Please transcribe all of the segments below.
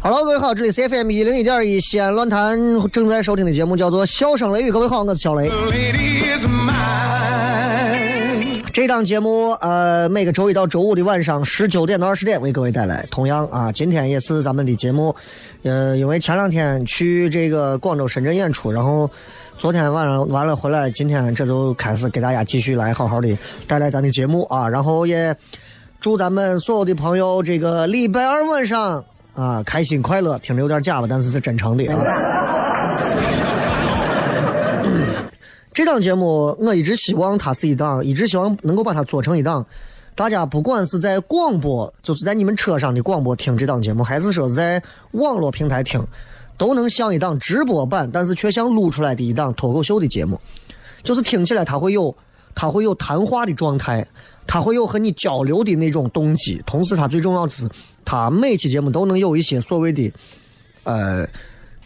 Hello，各位好，这里是 FM 一零一点一西安论坛正在收听的节目叫做《笑声雷雨》，各位好，我是小雷。这档节目呃，每个周一到周五的晚上十九点到二十点为各位带来。同样啊，今天也是咱们的节目，呃，因为前两天去这个广州、深圳演出，然后昨天晚上完了回来，今天这就开始给大家继续来好好的带来咱的节目啊，然后也祝咱们所有的朋友这个礼拜二晚上啊开心快乐，听着有点假吧，但是是真诚的啊。这档节目我一直希望它是一档，一直希望能够把它做成一档，大家不管是在广播，就是在你们车上的广播听这档节目，还是说是在网络平台听，都能像一档直播版，但是却像录出来的一档脱口秀的节目，就是听起来它会有，他会有谈话的状态，他会有和你交流的那种动机，同时他最重要的是，他每期节目都能有一些所谓的，呃，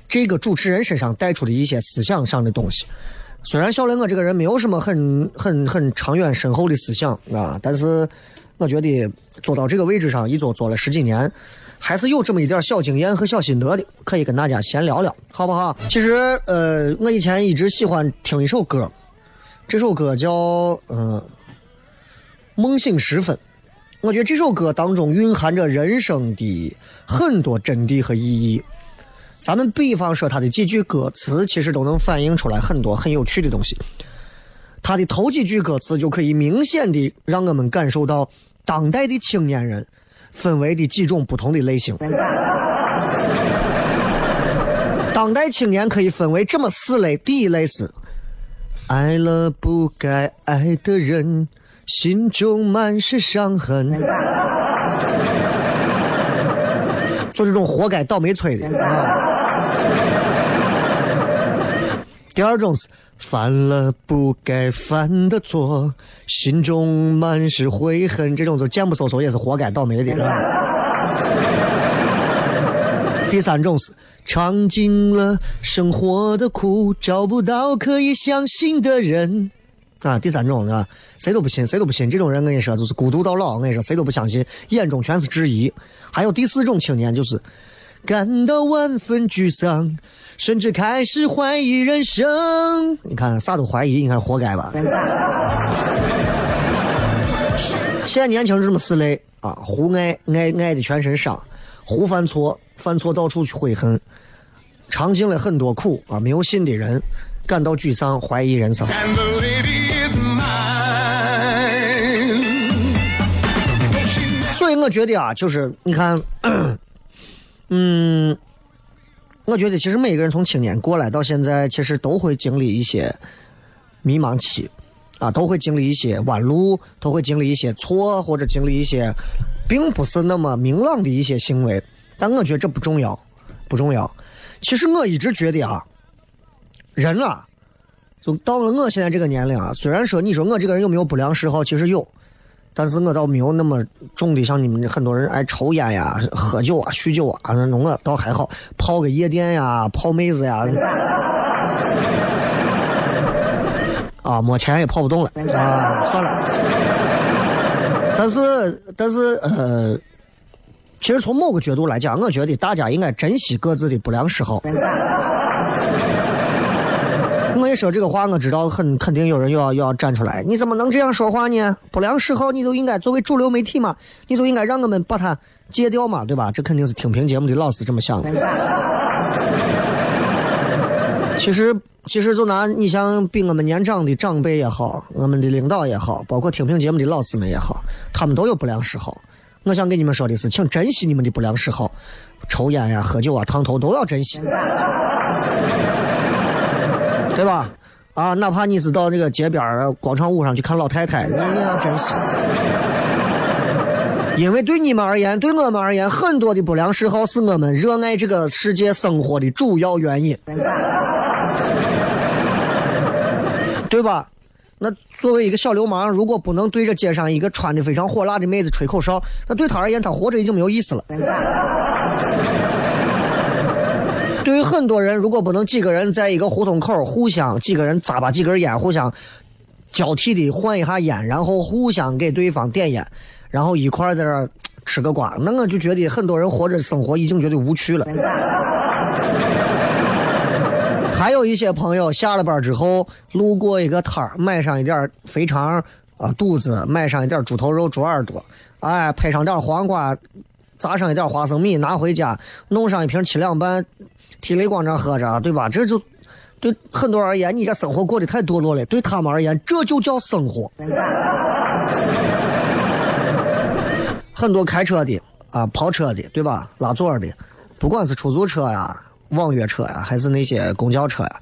这个主持人身上带出的一些思想上的东西。虽然小雷我这个人没有什么很很很长远深厚的思想啊，但是我觉得做到这个位置上一做做了十几年，还是有这么一点小经验和小心得的，可以跟大家闲聊聊，好不好？其实呃，我以前一直喜欢听一首歌，这首歌叫呃《梦醒时分》，我觉得这首歌当中蕴含着人生的很多真谛和意义。咱们比方说，它的几句歌词，其实都能反映出来很多很有趣的东西。它的头几句歌词就可以明显的让我们感受到当代的青年人分为的几种不同的类型。当代青年可以分为这么四类：第一类是爱了不该爱的人，心中满是伤痕。就这种活该倒霉催的啊。第二种是犯了不该犯的错，心中满是悔恨，这种就贱不嗖嗖也是活该倒霉的。啊第三种是尝尽了生活的苦，找不到可以相信的人。啊，第三种啊，谁都不信，谁都不信。这种人，我跟你说，就是孤独到老。我跟你说，谁都不相信，眼中全是质疑。还有第四种青年，就是感到万分沮丧，甚至开始怀疑人生。你看，啥都怀疑，你看活该吧？现在年轻人这么四类啊：胡爱爱爱的全身伤，胡犯错，犯错到处去悔恨，尝尽了很多苦啊，没有信的人，感到沮丧，怀疑人生。所以我觉得啊，就是你看，嗯，我觉得其实每个人从青年过来到现在，其实都会经历一些迷茫期，啊，都会经历一些弯路，都会经历一些错，或者经历一些并不是那么明朗的一些行为。但我觉得这不重要，不重要。其实我一直觉得啊，人啊，就到了我现在这个年龄啊，虽然说你说我这个人有没有不良嗜好，其实有，但是我倒没有那么重的，像你们很多人爱抽烟呀、喝酒啊、酗酒啊那种，我倒还好，泡个夜店呀、泡妹子呀，啊，没钱也泡不动了啊，算了。但是，但是，呃，其实从某个角度来讲，我觉得大家应该珍惜各自的不良嗜好。我一说这个话，我知道很肯定有人又要又要站出来。你怎么能这样说话呢？不良嗜好，你就应该作为主流媒体嘛，你就应该让我们把它戒掉嘛，对吧？这肯定是听评节目的老师这么想的。其实，其实就拿你像比我们年长的长辈也好，我们的领导也好，包括听评节目的老师们也好，他们都有不良嗜好。我想跟你们说的是，请珍惜你们的不良嗜好，抽烟呀、喝酒啊、烫头都要珍惜，对吧？啊，哪怕你是到那个街边广场舞上去看老太太，你也要珍惜。因为对你们而言，对我们而言，很多的不良嗜好是我们热爱这个世界生活的主要原因，对吧？那作为一个小流氓，如果不能对着街上一个穿的非常火辣的妹子吹口哨，那对他而言，他活着已经没有意思了。对于很多人，如果不能几个人在一个胡同口互相几个人扎巴几根烟，互相交替的换一下烟，然后互相给对方点烟，然后一块儿在这儿吃个瓜，那我就觉得很多人活着生活已经觉得无趣了。还有一些朋友下了班之后，路过一个摊儿，买上一点肥肠啊肚子，买上一点猪头肉、猪耳朵，哎，配上点黄瓜，炸上一点花生米，拿回家弄上一瓶七两半，提泪光着喝着，对吧？这就对很多人而言，你这生活过得太堕落了；对他们而言，这就叫生活。很多开车的啊，跑车的，对吧？拉座的，不管是出租车呀、网约车呀，还是那些公交车呀，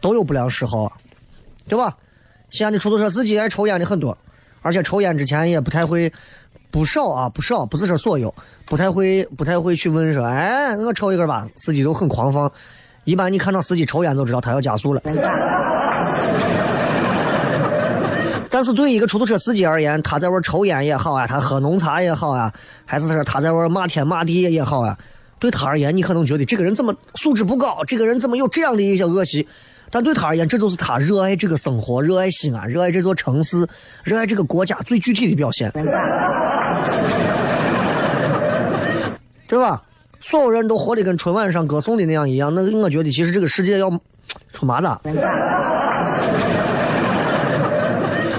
都有不良嗜好，对吧？西安的出租车司机爱抽烟的很多，而且抽烟之前也不太会，不少啊，不少，不是说所有，不太会，不太会去问说，哎，我抽一根吧。司机都很狂放，一般你看到司机抽烟就知道他要加速了。但是对一个出租车司机而言，他在外抽烟也好啊，他喝浓茶也好啊，还是说他在外骂天骂地也好啊，对他而言，你可能觉得这个人怎么素质不高，这个人怎么有这样的一些恶习？但对他而言，这就是他热爱这个生活、热爱西安、热爱这座城市、热爱这个国家最具体的表现，对吧？所有人都活得跟春晚上歌颂的那样一样，那我觉得其实这个世界要出麻子。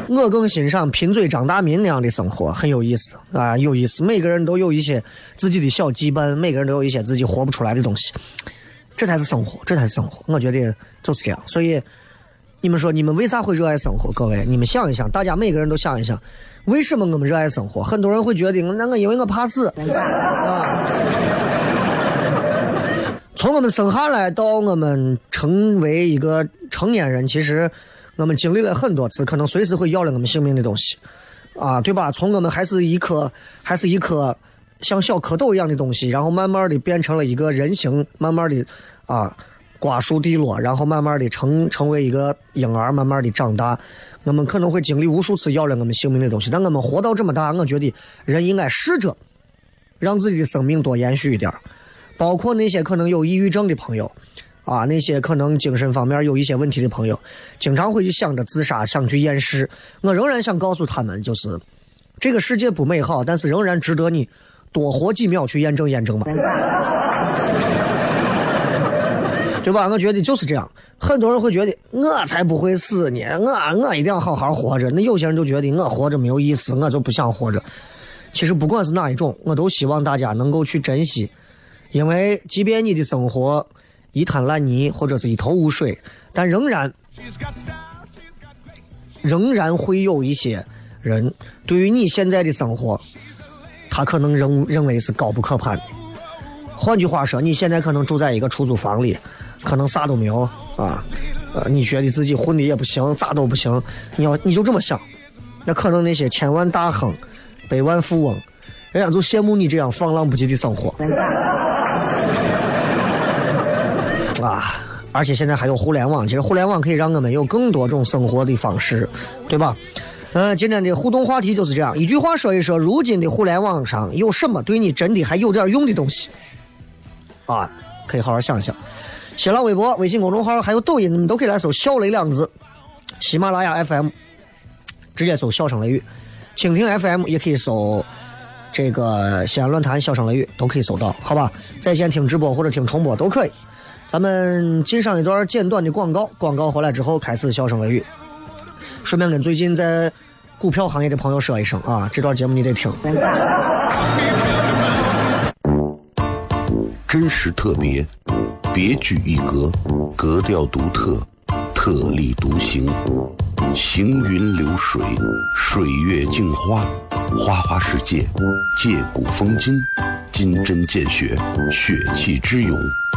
我更欣赏贫嘴张大民那样的生活，很有意思啊，有意思。每个人都有一些自己的小羁绊，每个人都有一些自己活不出来的东西，这才是生活，这才是生活。我觉得就是这样。所以你们说，你们为啥会热爱生活？各位，你们想一想，大家每个人都想一想，为什么我们热爱生活？很多人会觉得，那我因为我怕死啊。从我们生下来到我们成为一个成年人，其实。我们经历了很多次，可能随时会要了我们性命的东西，啊，对吧？从我们还是一颗，还是一颗像小蝌蚪一样的东西，然后慢慢的变成了一个人形，慢慢的啊，瓜熟蒂落，然后慢慢的成成为一个婴儿，慢慢的长大。我们可能会经历无数次要了我们性命的东西，但我们活到这么大，我觉得人应该试着让自己的生命多延续一点，包括那些可能有抑郁症的朋友。啊，那些可能精神方面有一些问题的朋友，经常会去想着自杀，想去验尸。我仍然想告诉他们，就是这个世界不美好，但是仍然值得你多活几秒去验证验证嘛，对吧？我觉得就是这样。很多人会觉得我才不会死呢，我我一定要好好活着。那有些人就觉得我活着没有意思，我就不想活着。其实不管是哪一种，我都希望大家能够去珍惜，因为即便你的生活。一滩烂泥或者是一头雾水，但仍然仍然会有一些人对于你现在的生活，他可能认认为是高不可攀的。换句话说，你现在可能住在一个出租房里，可能啥都没有啊，呃，你觉得自己混的也不行，咋都不行。你要你就这么想，那可能那些千万大亨、百万富翁，人家就羡慕你这样放浪不羁的生活。而且现在还有互联网，其实互联网可以让我们有更多种生活的方式，对吧？嗯，今天的互动话题就是这样，一句话说一说，如今的互联网上有什么对你真的还有点用的东西？啊，可以好好想想。新浪微博、微信公众号还有抖音，你们都可以来搜“小雷”两个字。喜马拉雅 FM 直接搜“小声雷雨”，蜻蜓 FM 也可以搜这个西安论坛“小声雷雨”，都可以搜到，好吧？在线听直播或者听重播都可以。咱们进上一段简短的广告，广告回来之后开始“笑声雷雨”。顺便跟最近在股票行业的朋友说一声啊，这段节目你得听。真实特别，别具一格，格调独特，特立独行，行云流水，水月镜花，花花世界，借古风今，金针见血，血气之勇，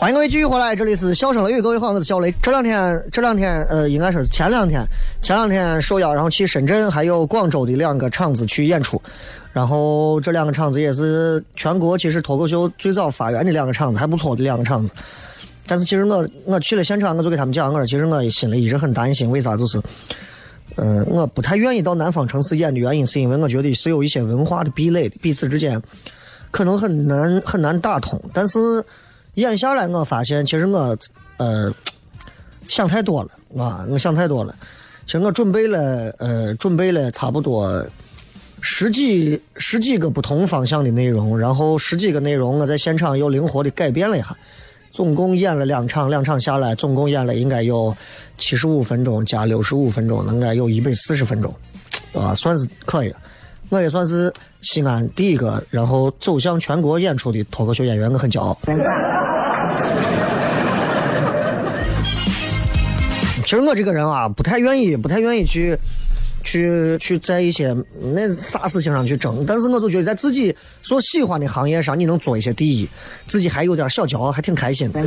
欢迎各位继续回来，这里是笑声雷雨，各位好，我是小雷。这两天，这两天，呃，应该说是前两天，前两天受邀，然后去深圳还有广州的两个场子去演出，然后这两个场子也是全国其实脱口秀最早发源的两个场子，还不错的两个场子。但是其实我我去了现场，我就给他们讲，我说其实我心里一直很担心，为啥就是，呃，我不太愿意到南方城市演的原因，是因为我觉得是有一些文化的壁垒，彼此之间可能很难很难打通，但是。演下来，我发现其实我，呃，想太多了啊！我想太多了。其实我准备了，呃，准备了差不多十几十几个不同方向的内容，然后十几个内容我在现场又灵活的改变了一下。总共演了两场，两场下来总共演了应该有七十五分钟加六十五分钟，应该有一百四十分钟，啊，算是可以了。我也算是西安第一个，然后走向全国演出的脱口秀演员，我很骄傲。其实我这个人啊，不太愿意，不太愿意去，去去在一些那啥事情上去争。但是我就觉得在自己所喜欢的行业上，你能做一些第一，自己还有点小骄傲，还挺开心。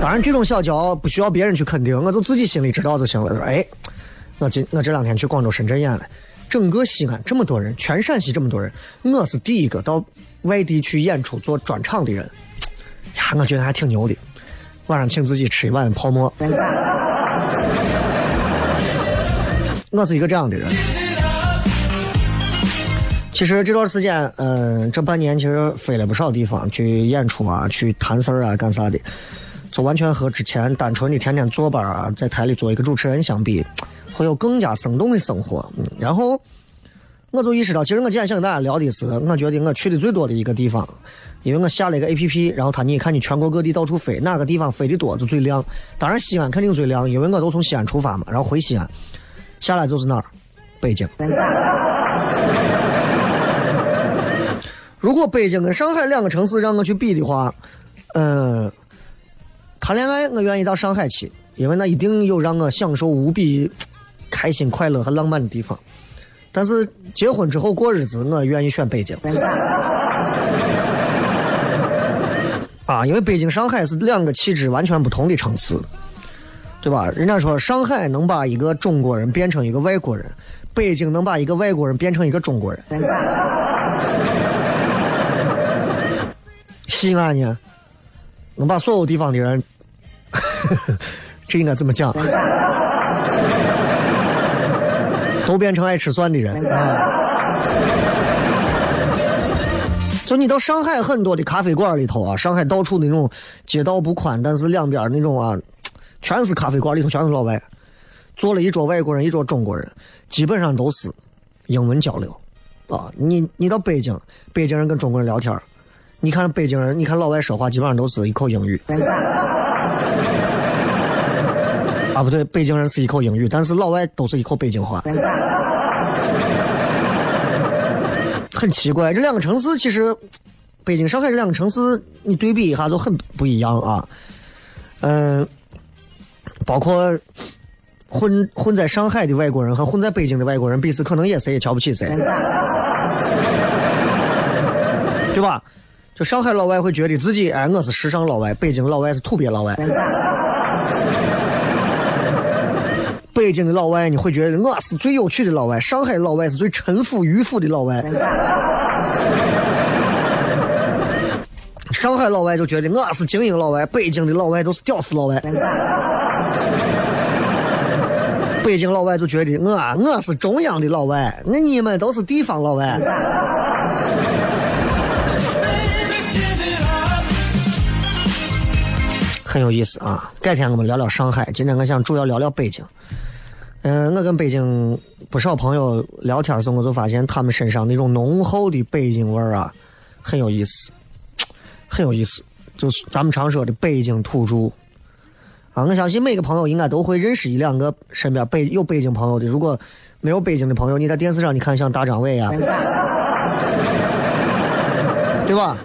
当然，这种小骄傲不需要别人去肯定，我就自己心里知道就行了。说哎。我今我这两天去广州、深圳演了，整个西安这么多人，全陕西这么多人，我是第一个到外地去演出做专场的人，呀，我觉得还挺牛的。晚上请自己吃一碗泡馍。我是一个这样的人。其实这段时间，嗯，这半年其实飞了不少地方去演出啊，去谈事儿啊，干啥的，就完全和之前单纯的天天坐班啊，在台里做一个主持人相比。会有更加生动的生活，嗯，然后我就意识到，其实我今天想跟大家聊的是，我觉得我去的最多的一个地方，因为我下了一个 A P P，然后他你看你全国各地到处飞，哪个地方飞的多就最亮。当然西安肯定最亮，因为我都从西安出发嘛，然后回西安，下来就是哪儿，北京。如果北京跟上海两个城市让我去比的话，嗯，谈恋爱我愿意到上海去。因为那一定有让我享受无比开心、快乐和浪漫的地方。但是结婚之后过日子，我愿意选北京。啊，因为北京、上海是两个气质完全不同的城市，对吧？人家说上海能把一个中国人变成一个外国人，北京能把一个外国人变成一个中国人。西安呢，能把所有地方的人，这应该怎么讲？都变成爱吃蒜的人啊！就你到上海很多的咖啡馆里头啊，上海到处那种街道不宽，但是两边那种啊，全是咖啡馆里头全是老外，坐了一桌外国人，一桌中国人，基本上都是英文交流啊。你你到北京，北京人跟中国人聊天你看北京人，你看老外说话基本上都是一口英语。啊，不对，北京人是一口英语，但是老外都是一口北京话。很奇怪，这两个城市其实，北京、上海这两个城市，你对比一下就很不一样啊。嗯，包括混混在上海的外国人和混在北京的外国人，彼此可能也谁也瞧不起谁，对吧？就上海老外会觉得自己哎，我是时尚老外；北京老外是土鳖老外。北京的老外你会觉得我是最有趣的老外，上海老外是最沉腐迂腐的老外。上海老外就觉得我是精英老外，北京的老外都是屌丝老外。北京老外就觉得我我是中央的老外，那你们都是地方老外。很有意思啊！改天我们聊聊上海，今天我想主要聊聊北京。嗯，我跟北京不少朋友聊天时，我就发现他们身上那种浓厚的北京味儿啊，很有意思，很有意思。就是咱们常说的北京土著啊，我相信每个朋友应该都会认识一两个身边北有北京朋友的。如果没有北京的朋友，你在电视上你看像大张伟呀，对吧？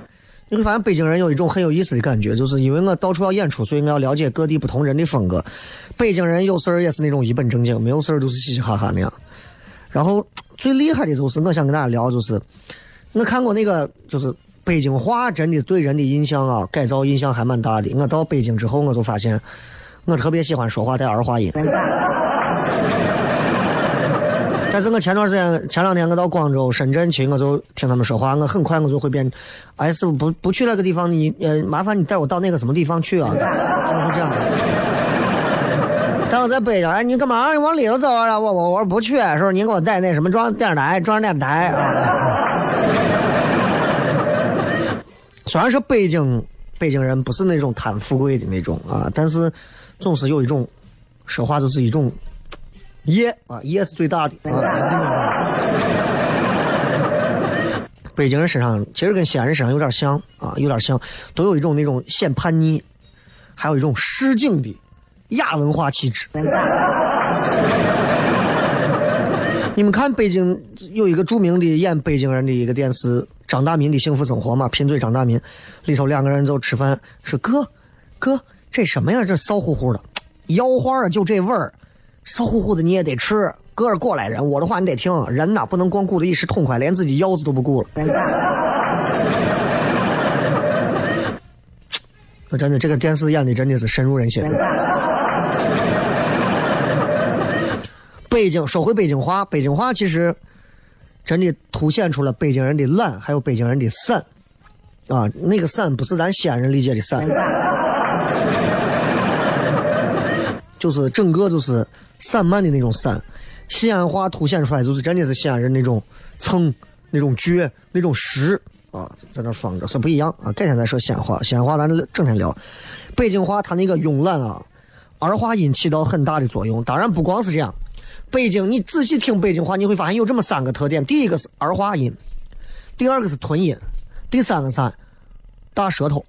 你会发现北京人有一种很有意思的感觉，就是因为我到处要演出，所以我要了解各地不同人的风格。北京人有事儿也是那种一本正经，没有事儿都是嘻嘻哈哈那样。然后最厉害的就是，我想跟大家聊，就是我看过那个，就是北京话真的对人的印象啊，改造印象还蛮大的。我到北京之后，我就发现我特别喜欢说话带儿化音。但是我前段时间、前两天我到广州、深圳去，我就听他们说话，我很快我就会变。哎，师傅不不去那个地方，你呃麻烦你带我到那个什么地方去啊？我是这样。但我在北京，哎，你干嘛？你往里头走啊？我我我说不去，说你给我带那什么装电视台、中央电视台啊。虽然说北京北京人不是那种贪富贵的那种啊，但是总是有一种说话就是一种。业啊，耶是最大的啊！北京人身上其实跟西安人身上有点像啊，有点像，都有一种那种显叛逆，还有一种市井的亚文化气质。你们看北京有一个著名的演北京人的一个电视，张大民的幸福生活嘛，贫嘴张大民，里头两个人就吃饭，说哥，哥，这什么呀？这骚乎乎的，腰花就这味儿。骚乎乎的你也得吃，哥是过来人，我的话你得听。人呐，不能光顾着一时痛快，连自己腰子都不顾了。真的，这个电视演的真的是深入人心。北京说回北京话，北京话其实真的凸显出了北京人的懒，还有北京人的散。啊，那个散不是咱西安人理解的散。就是整个就是散漫的那种散，西安话凸显出来就是真的是西安人那种蹭、那种倔、那种实啊，在那放着，是不一样啊。改天再说西安话，西安话咱整天聊。北京话它那个慵懒啊，儿化音起到很大的作用。当然不光是这样，北京你仔细听北京话，你会发现有这么三个特点：第一个是儿化音，第二个是吞音，第三个是大舌头。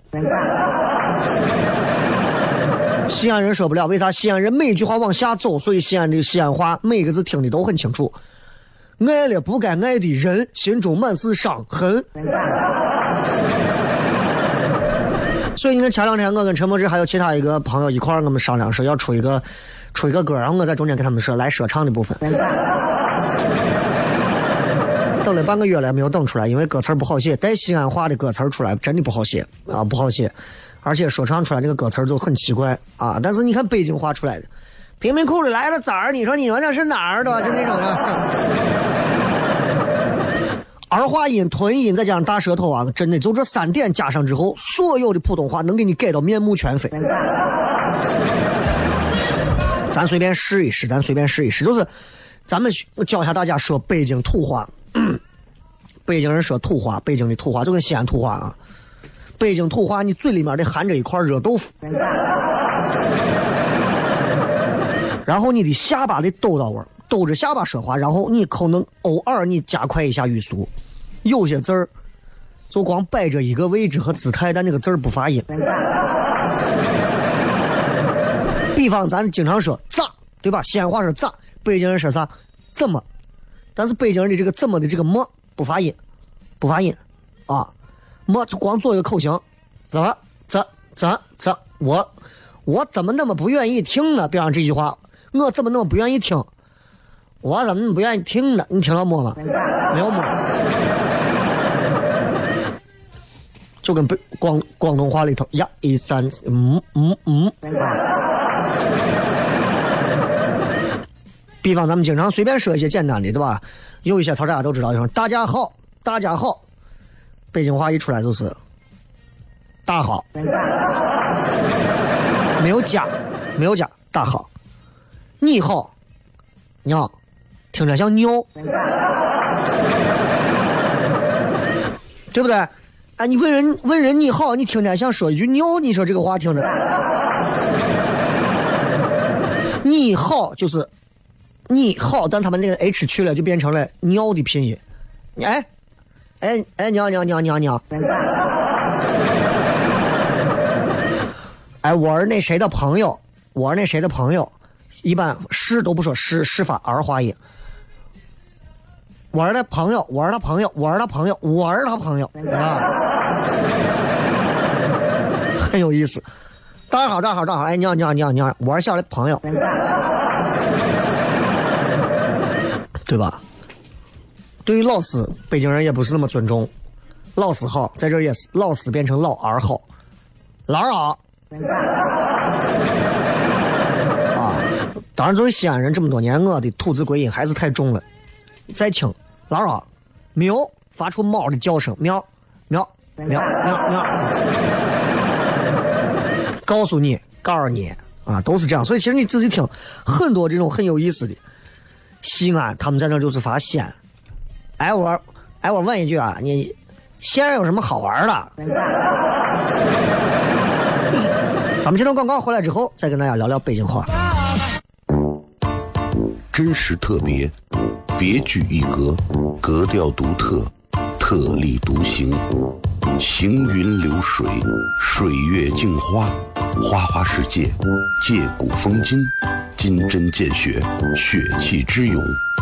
西安人说不了，为啥？西安人每一句话往下走，所以西安的西安话每个字听的都很清楚。爱了不该爱的人，心中满是伤痕。所以你看前两天我跟陈柏芝还有其他一个朋友一块儿，我们商量说要出一个出一个歌，然后我在中间给他们说来说唱的部分。等了半个月了，没有等出来，因为歌词不好写，带西安话的歌词出来真的不好写啊，不好写，而且说唱出来这个歌词就很奇怪啊。但是你看北京话出来的，贫民窟里来了崽儿，你说你说那是哪儿的？就那种的。儿化音、吞音，再加上大舌头啊，真的就这三点加上之后，所有的普通话能给你改到面目全非。咱随便试一试，咱随便试一试，就是咱们教一下大家说北京土话。北京人说土话，北京的土话就跟西安土话啊。北京土话，你嘴里面得含着一块热豆腐，然后你的下巴得抖到位，抖着下巴说话，然后你可能偶尔你加快一下语速。有些字儿就光摆着一个位置和姿态，但那个字儿不发音。比方咱经常说咋，对吧？西安话说咋，北京人说啥？怎么？但是北京人的这个怎么的这个么不发音，不发音啊，么就光做一个口型，怎么怎怎怎我我怎么那么不愿意听呢？比方这句话，我怎么那么不愿意听？我怎么不愿意听呢？你听到么吗？没有么。就跟北广广东话里头呀一三嗯嗯嗯，比方咱们经常随便说一些简单的，对吧？有一些词大家都知道，就是大家好，大家好，北京话一出来就是大好，没有加，没有加，大好，你好，你好，听着像尿，对不对？哎，你问人问人你好，你听着像说一句尿，你说这个话听着，你好就是你好，但他们那个 h 去了，就变成了尿的拼音。哎，哎哎，尿尿尿尿尿。哎，我是那谁的朋友，我是那谁的朋友，一般是都不说是是发儿化音。我是他朋友，我是他朋友，我是他朋友，我是他朋友，啊，很有意思。大家好，大家好，大家好，哎，你好，你好，你好，你好，我是小的朋友，对吧？对于老师，北京人也不是那么尊重。老师好，在这也是老师变成老二好，老二好。啊，当然作为西安人这么多年，我的吐字归音还是太重了，再轻。老二，喵，发出猫的叫声，喵，喵，喵，喵，喵。告诉你，告诉你啊，都是这样。所以其实你仔细听，很多这种很有意思的。西安他们在那就是发西安，哎我，哎我问一句啊，你西安有什么好玩的？咱们接着广告回来之后，再跟大家聊聊北京话。真实特别。别具一格，格调独特，特立独行，行云流水，水月镜花，花花世界，借古风今，金针见血，血气之勇，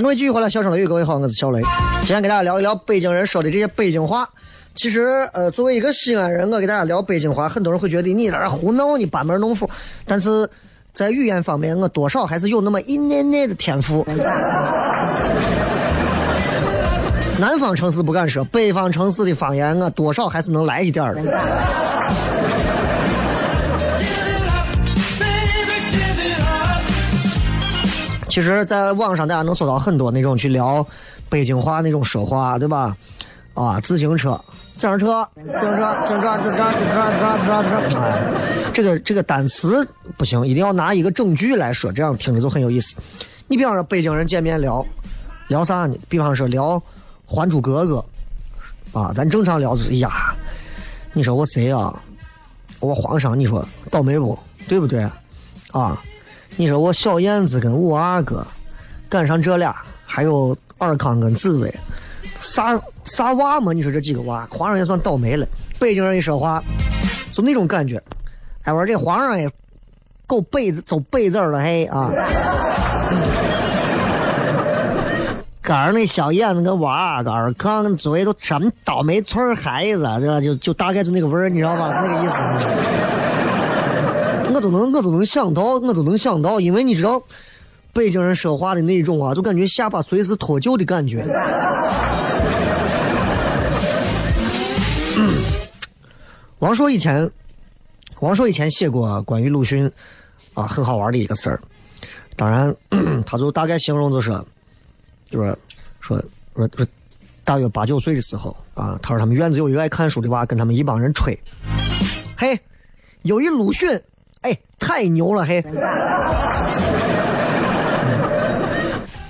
迎各位继续回来，小声雷雨，各位好，我是小雷。今天给大家聊一聊北京人说的这些北京话。其实，呃，作为一个西安人，我给大家聊北京话，很多人会觉得你在这胡闹，你班门弄斧。但是在语言方面，我多少还是有那么一点点的天赋。南方城市不敢说，北方城市的方言我多少还是能来一点的。其实，在网上大家能搜到很多那种去聊北京话那种说话，对吧？啊，自行车、自行车、自行车、自行车、自行车、自行车、自行车、自行车，这个这个单词不行，一定要拿一个整句来说，这样听着就很有意思。你比方说北京人见面聊聊啥呢？比方说聊《还珠格格》啊，咱正常聊就是呀，你说我谁啊？我皇上，你说倒霉不？对不对？啊？你说我小燕子跟五阿哥赶上这俩，还有尔康跟紫薇，啥啥娃嘛？你说这几个娃，皇上也算倒霉了。北京人一说话，就那种感觉。哎，我说这皇上也够背子走背字了，嘿啊！赶上那小燕子跟五阿哥、尔康紫薇都什么倒霉村孩子，对吧？就就大概就那个味儿，你知道吧？是那个意思。我都能，我都能想到，我都能想到，因为你知道，北京人说话的那种啊，就感觉下巴随时脱臼的感觉。王朔以前，王朔以前写过关于鲁迅啊很好玩的一个事儿，当然，他就大概形容就是，就是说说说，大约八九岁的时候啊，他说他们院子有一个爱看书的娃，跟他们一帮人吹，嘿，有一鲁迅。哎，太牛了，嘿！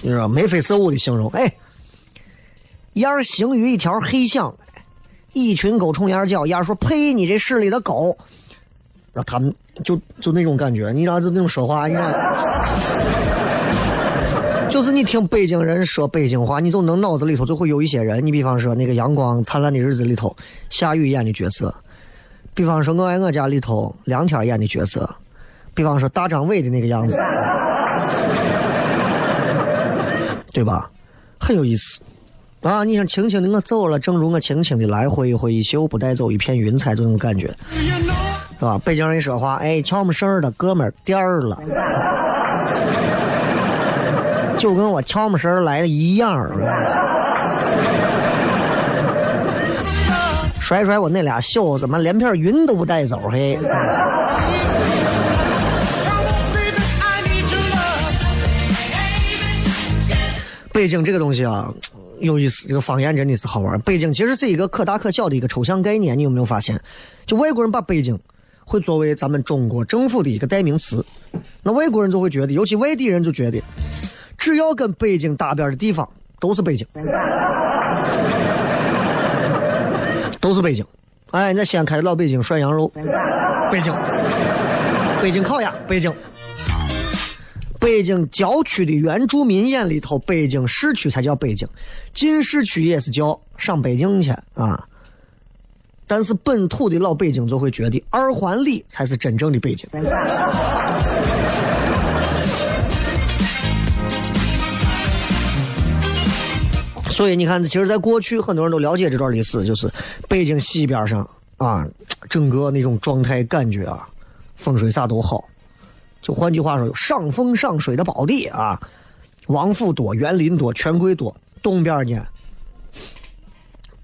你说眉飞色舞的形容，哎，燕儿行于一条黑巷，一群狗冲燕叫，燕儿说：“呸！你这市里的狗。”那他们就就那种感觉，你知道就那种说话，你知道，就是你听北京人说北京话，你就能脑子里头就会有一些人。你比方说那个《阳光灿烂的日子》里头，夏雨演的角色。比方说，我爱我家里头梁天演的角色，比方说大张伟的那个样子，对吧？很有意思啊！你想轻轻的我走了，正如我轻轻的来，挥一挥衣袖，不带走一片云彩，这种感觉，是吧？北京人一说话，哎，瞧么事儿的哥们儿颠儿了，就跟我瞧么事儿来的一样。甩甩我那俩袖子，妈连片云都不带走，嘿！北京这个东西啊，有意思，这个方言真的是好玩。北京其实是一个可大可小的一个抽象概念，你有没有发现？就外国人把北京会作为咱们中国政府的一个代名词，那外国人就会觉得，尤其外地人就觉得，只要跟北京搭边的地方都是北京。都是北京，哎，那西安开的老北京涮羊肉，北京，北京烤鸭，北京，北京郊区的原住民眼里头，北京市区才叫北京，进市区也是叫上北京去啊。但是本土的老北京就会觉得二环里才是真正的北京。所以你看，其实，在过去，很多人都了解这段历史，就是北京西边上啊，整个那种状态感觉啊，风水啥都好。就换句话说，上风上水的宝地啊，王府多，园林多，权贵多。东边呢，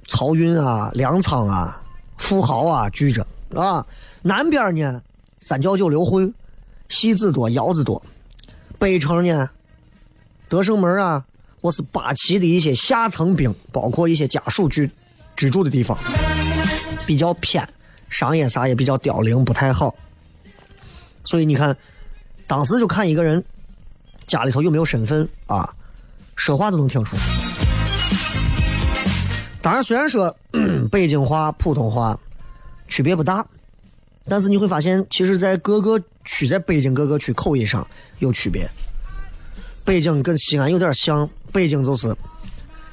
漕运啊，粮仓啊，富豪啊聚着啊。南边呢，三教九流混，戏子多，窑子多。北城呢，德胜门啊。或是八旗的一些下层兵，包括一些家属居居住的地方，比较偏，商业啥也比较凋零，不太好。所以你看，当时就看一个人家里头有没有身份啊，说话都能听出来。当然，虽然说 北京话、普通话区别不大，但是你会发现，其实在各个区，在北京各个区口音上有区别。北京跟西安有点像。北京就是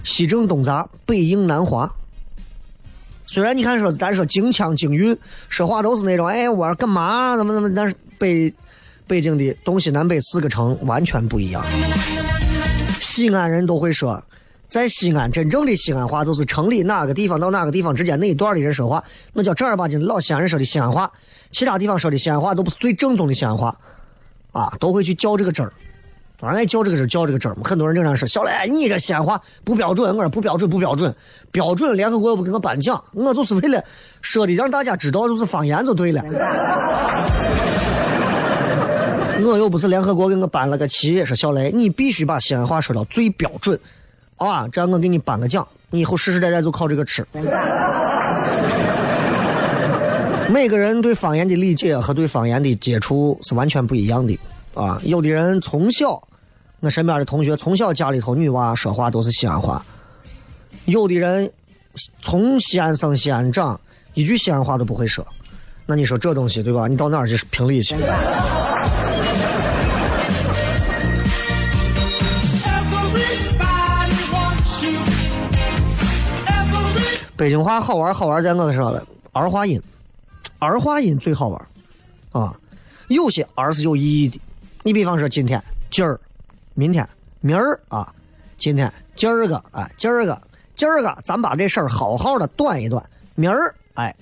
西正东杂，北应南滑。虽然你看说，咱说京腔京韵，说话都是那种，哎，我干嘛？怎么怎么？但是北北京的东西南北四个城完全不一样。西安人都会说，在西安真正的西安话就是城里哪个地方到哪个地方之间那一段的人说话，那叫正儿八经的老西安人说的西安话。其他地方说的西安话都不是最正宗的西安话，啊，都会去较这个真儿。当然爱较这个真，较这个真嘛。很多人经常说：“小雷，你这西安话不标准。”我说：“不标准，不标准，标准。联合国又不给我颁奖，我就是为了说的让大家知道，就是方言就对了。我又不是联合国给我颁了个旗，说小雷，你必须把西安话说到最标准，啊，这样我给你颁个奖，你以后世世代代就靠这个吃。每个人对方言的理解和对方言的接触是完全不一样的啊！有的人从小，我身边的同学从小家里头女娃说话都是西安话，有的人从西安生西安长，一句西安话都不会说。那你说这东西对吧？你到哪儿去评理去？北京话好玩好玩在我这上了，儿化音。儿化音最好玩，啊，有些儿是有意义的。你比方说今天、今儿、明天、明儿啊，今天、今儿个，哎，今儿个、今儿个，咱把这事儿好好的断一断。明儿，哎，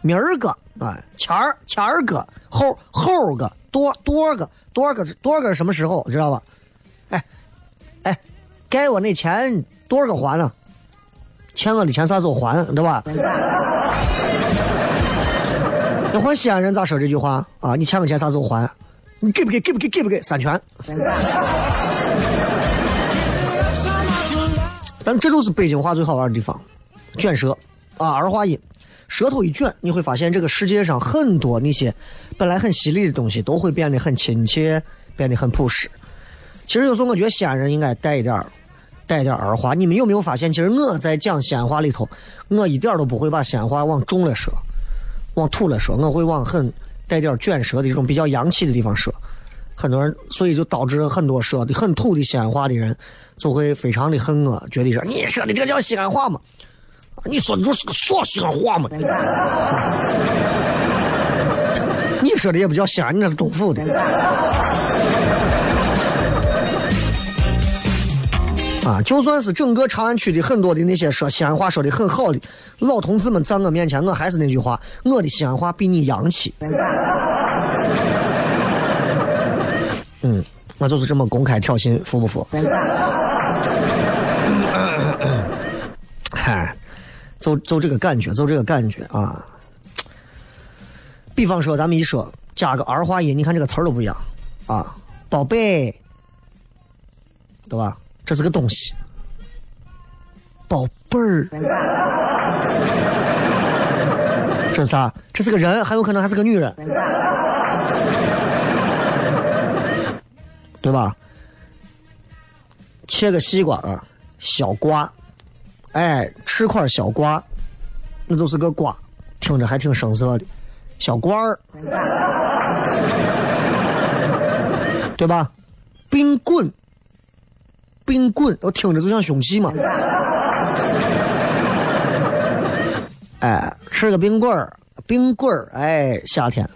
明儿个，哎，前儿、前儿个，后后个，多多个，多个多个什么时候知道吧？哎，哎，该我那钱多少个还呢？欠我的钱啥时候还？对吧？要换西安人咋说这句话啊？你欠我钱啥时候还？你给不给？给不给？给不给？三拳。但这就是北京话最好玩的地方，卷舌啊，儿化音，舌头一卷，你会发现这个世界上很多那些本来很犀利的东西都会变得很亲切，变得很朴实。其实有时候我觉得西安人应该带一点带一点儿化。你们有没有发现？其实我在讲西安话里头，我一点都不会把西安话往重了说。往土了说，我会往很带点卷舌的这种比较洋气的地方说。很多人，所以就导致很多说的很土的西安话的人，就会非常的恨我，觉得说你说的这叫西安话吗？你说的就是个啥西安话吗？你说的也不叫西安，你那是东府的。啊，就算是整个长安区的很多的那些说西安话说的很好的老同志们在我面前，我还是那句话，我的西安话比你洋气。嗯，我就是这么公开挑衅，服不服？嗨，就就这个感觉，就这个感觉啊。比方说，咱们一说加个儿化音，你看这个词儿都不一样啊，宝贝，对吧？这是个东西，宝贝儿，这是啥？这是个人，很有可能还是个女人，对吧？切个西瓜啊，小瓜，哎，吃块小瓜，那就是个瓜，听着还挺生涩的，小瓜儿，对吧？冰棍。冰棍，我听着就像凶器嘛。哎，吃个冰棍儿，冰棍儿，哎，夏天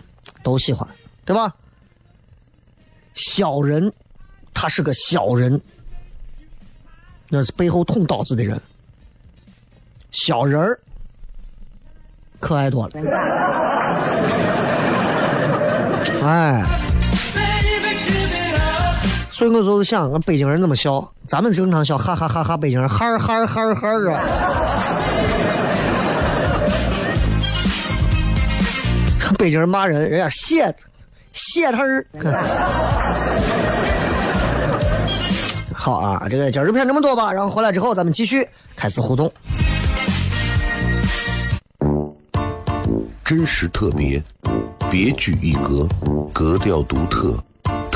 都喜欢，对吧？小人，他是个小人，那是背后捅刀子的人。小人儿，可爱多了。哎。所以我就是想，俺北京人怎么笑？咱们经常笑，哈哈哈哈！北京人哈儿哈儿哈儿哈儿啊！北京人骂人，人家谢谢他儿。好啊，这个今儿就骗这么多吧，然后回来之后咱们继续开始互动。真实特别，别具一格，格调独特。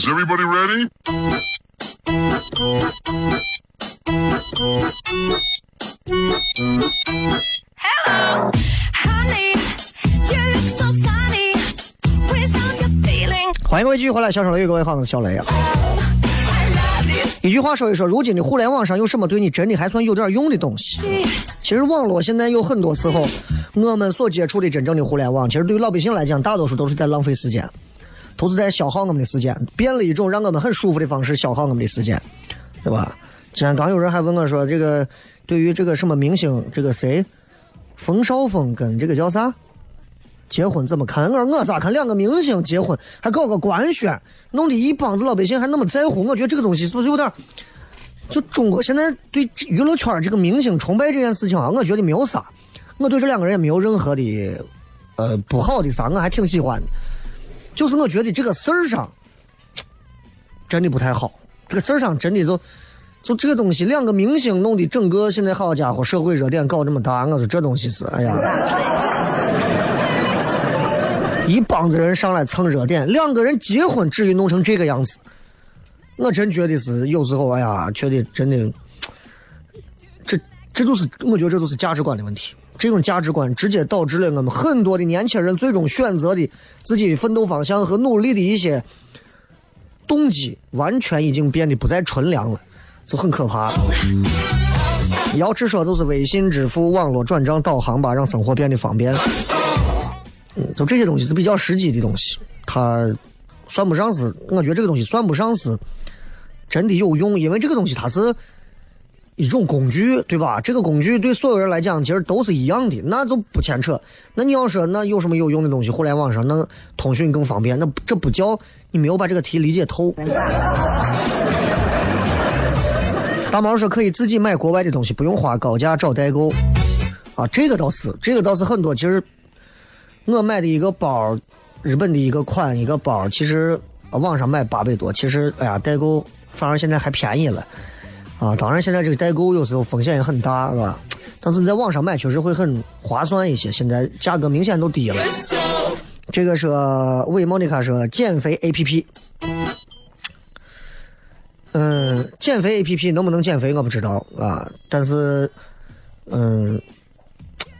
Is everybody ready? Honey, you look so sunny. Without your feeling, 欢迎各位继续回来，小声雷雨，各位好，我是小雷啊。一句话说一说，如今的互联网上有什么对你真的还算有点用的东西？其实网络现在有很多时候，我们所接触的真正的互联网，其实对于老百姓来讲，大多数都是在浪费时间，都是在消耗我们的时间，变了一种让我们很舒服的方式消耗我们的时间，对吧？之前刚有人还问我说，这个对于这个什么明星，这个谁，冯绍峰跟这个叫啥？结婚怎么看？我说我咋看两个明星结婚还搞个官宣，弄得一帮子老百姓还那么在乎？我觉得这个东西是不是有点儿？就中国现在对娱乐圈这个明星崇拜这件事情啊，我觉得没有啥，我对这两个人也没有任何的呃不好的啥，我还挺喜欢的。就是我觉得这个事儿上真的不太好，这个事儿上真的就就这个东西，两个明星弄的整个现在好家伙，社会热点搞这么大，我说这东西是哎呀。一帮子人上来蹭热点，两个人结婚至于弄成这个样子，我真觉得是有时候，哎呀，觉得真的，这这就是我觉得这就是价值观的问题。这种价值观直接导致了我们很多的年轻人最终选择的自己的奋斗方向和努力的一些动机，完全已经变得不再纯良了，就很可怕。要直说就是微信支付、网络转账、导航吧，让生活变得方便。嗯，就这些东西是比较实际的东西，它算不上是，我觉得这个东西算不上是真的有用，因为这个东西它是一种工具，对吧？这个工具对所有人来讲其实都是一样的，那就不牵扯。那你要说那有什么有用的东西？互联网上那通讯更方便，那这不叫你没有把这个题理解透。大毛说可以自己买国外的东西，不用花高价找代购。啊，这个倒是，这个倒是很多。其实我买的一个包，日本的一个款一个包，其实网上买八百多，其实哎呀代购反而现在还便宜了。啊，当然现在这个代购有时候风险也很大，是吧？但是你在网上买确实会很划算一些，现在价格明显都低了。这个是韦莫妮卡说减肥 A P P。嗯，减肥 A P P 能不能减肥我不知道啊，但是，嗯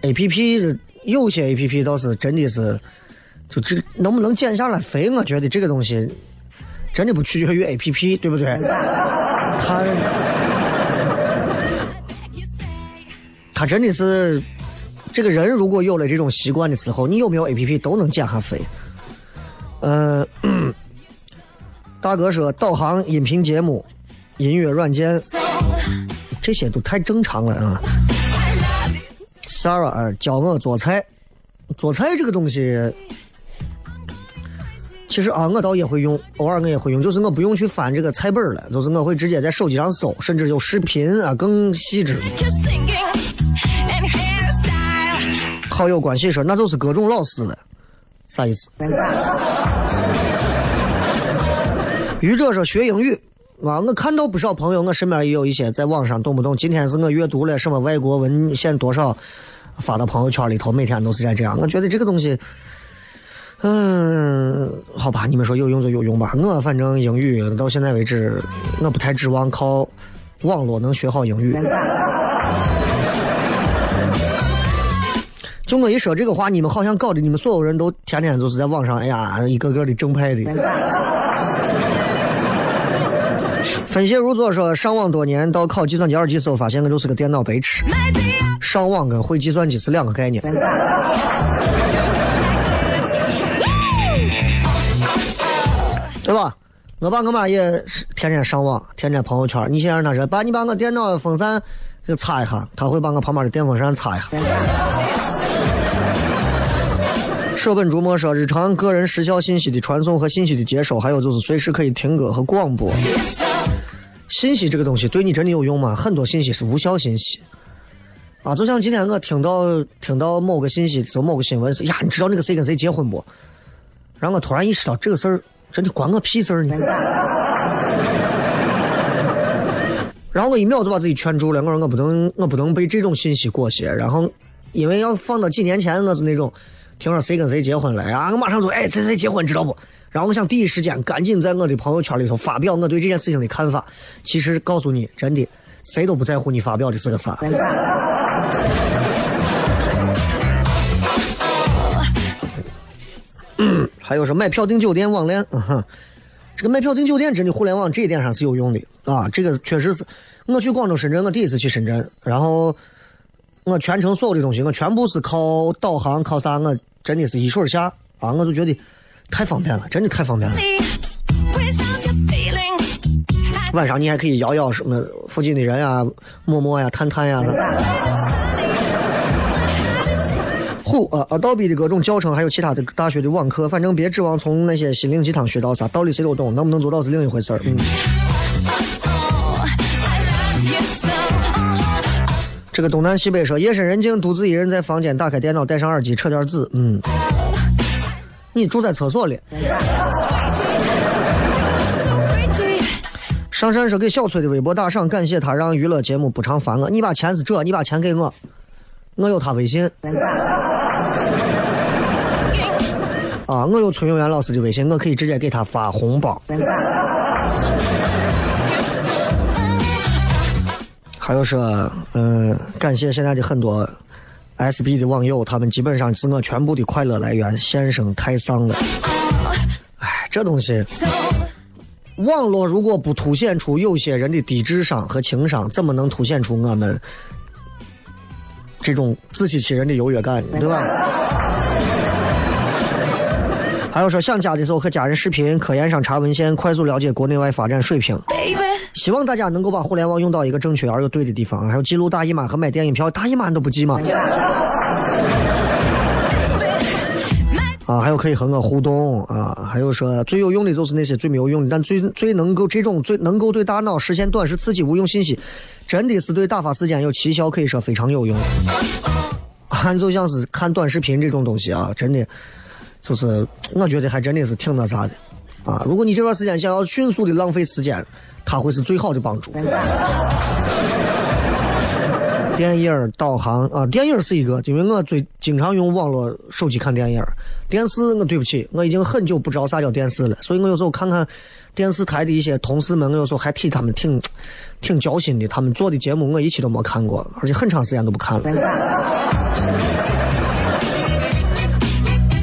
，A P P 有些 A P P 倒是真的是，就这能不能减下来肥，我觉得这个东西真的不取决于 A P P，对不对？它他真的是这个人如果有了这种习惯的时候，你有没有 A P P 都能减下肥。嗯、大哥说导航、音频节目、音乐软件，这些都太正常了啊。Sarah，教我做菜，做菜这个东西，其实啊，我倒也会用，偶尔我也会用，就是我不用去翻这个菜本了，就是我会直接在手机上搜，甚至有视频啊更细致好友关系说那就是各种老师了，啥意思？愚者说学英语啊，我看到不少朋友，我身边也有一些在网上动不动，今天是我阅读了什么外国文献多少，发到朋友圈里头，每天都是在这样。我觉得这个东西，嗯，好吧，你们说有用就有用吧。我反正英语到现在为止，我不太指望靠网络能学好英语。就我一说这个话，你们好像搞得你们所有人都天天就是在网上，哎呀，一个个的正派的。分析如作说，上网多年，到考计算机二级时候，发现我就是个电脑白痴。上网跟会计算机是两个概念。对吧？我爸我妈也是天天上网，天天朋友圈。你先让他说，爸，你把我电脑风扇给擦一下，他会把我旁边的电风扇擦一下。舍本逐末说，日常个人时效信息的传送和信息的接收，还有就是随时可以听歌和广播。信息这个东西对你真的有用吗？很多信息是无效信息。啊，就像今天我听到听到某个信息，就某个新闻是呀，你知道那个谁跟谁结婚不？然后我突然意识到这个事儿真的关我屁事儿呢。然后我一秒就把自己劝住了，我说我不能我不能被这种信息裹挟。然后因为要放到几年前，我是那种听说谁跟谁结婚了啊，我马上就哎谁谁结婚知道不？然后我想第一时间赶紧在我的朋友圈里头发表我对这件事情的看法。其实告诉你，真的谁都不在乎你发表的是个啥。还有说买票订酒店网恋，嗯哼，这个买票订酒店真的互联网这一点上是有用的啊，这个确实是。我去广州、深圳，我第一次去深圳，然后我全程所有的东西，我全部是靠导航，靠啥，我真的是一水下啊，我就觉得太方便了，真的太方便了。晚上你还可以摇摇什么附近的人呀、陌陌呀、探探呀。虎啊啊！倒逼的各种教程，还有其他的大学的网课，反正别指望从那些心灵鸡汤学到啥道理，谁都懂，能不能做到是另一回事儿。嗯，这个东南西北说，夜深人静，独自一人在房间，打开电脑，戴上耳机，扯点字。嗯，你住在厕所里。上山说给小崔的微博打赏，感谢他让娱乐节目不常烦我。你把钱是这，你把钱给我，我有他微信。啊，我有崔永元老师的微信，我可以直接给他发红包。还有说，嗯、感谢现在的很多 SB 的网友，他们基本上是我全部的快乐来源。先生太丧了，哎，这东西。网络如果不凸显出有些人的低智商和情商，怎么能凸显出我们这种自欺欺人的优越感，对吧？还有说想家的时候和家人视频，科研上查文献，快速了解国内外发展水平。希望大家能够把互联网用到一个正确而又对的地方。还有记录大姨妈和买电影票，大姨妈你都不记吗？啊，还有可以和我互动啊，还有说最有用的就是那些最没有用的，但最最能够这种最能够对大脑实现短时刺激无用信息，真的是对打发时间有奇效，可以说非常有用。啊，就像是看短视频这种东西啊，真的就是我觉得还真的是挺那啥的啊。如果你这段时间想要迅速的浪费时间，他会是最好的帮助。电影导航啊，电影是一个，因为我最经常用网络手机看电影。电视我对不起，我已经很久不知道啥叫电视了，所以我有时候看看电视台的一些同事们，我有时候还替他们挺挺交心的。他们做的节目我一期都没看过，而且很长时间都不看了。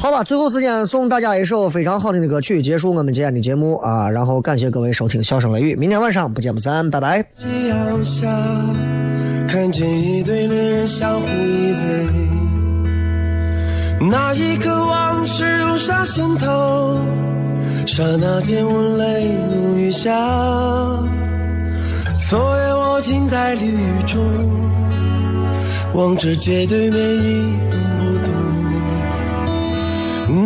好吧，最后时间送大家一首非常好听的歌曲，结束我们今天的节目啊！然后感谢各位收听《笑声雷雨》，明天晚上不见不散，拜拜。夕阳下，看见一对恋人相互依偎，那一刻往事涌上心头，刹那间我泪如雨下。昨夜我静在绿雨中，望着街对面一动不动。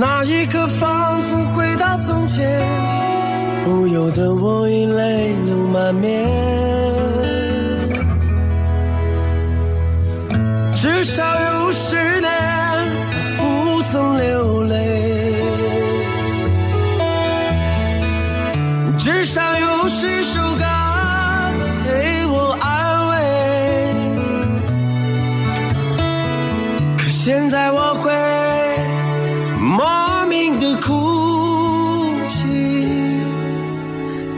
那一刻仿佛回到从前，不由得我已泪流满面。至少有十年我不曾流泪，至少有十首歌给我安慰。可现在我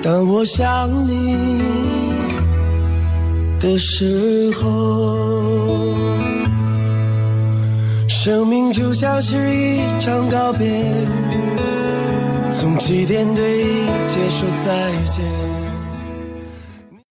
当我想你的时候。生命就像是一场告别，从起点对结束再见。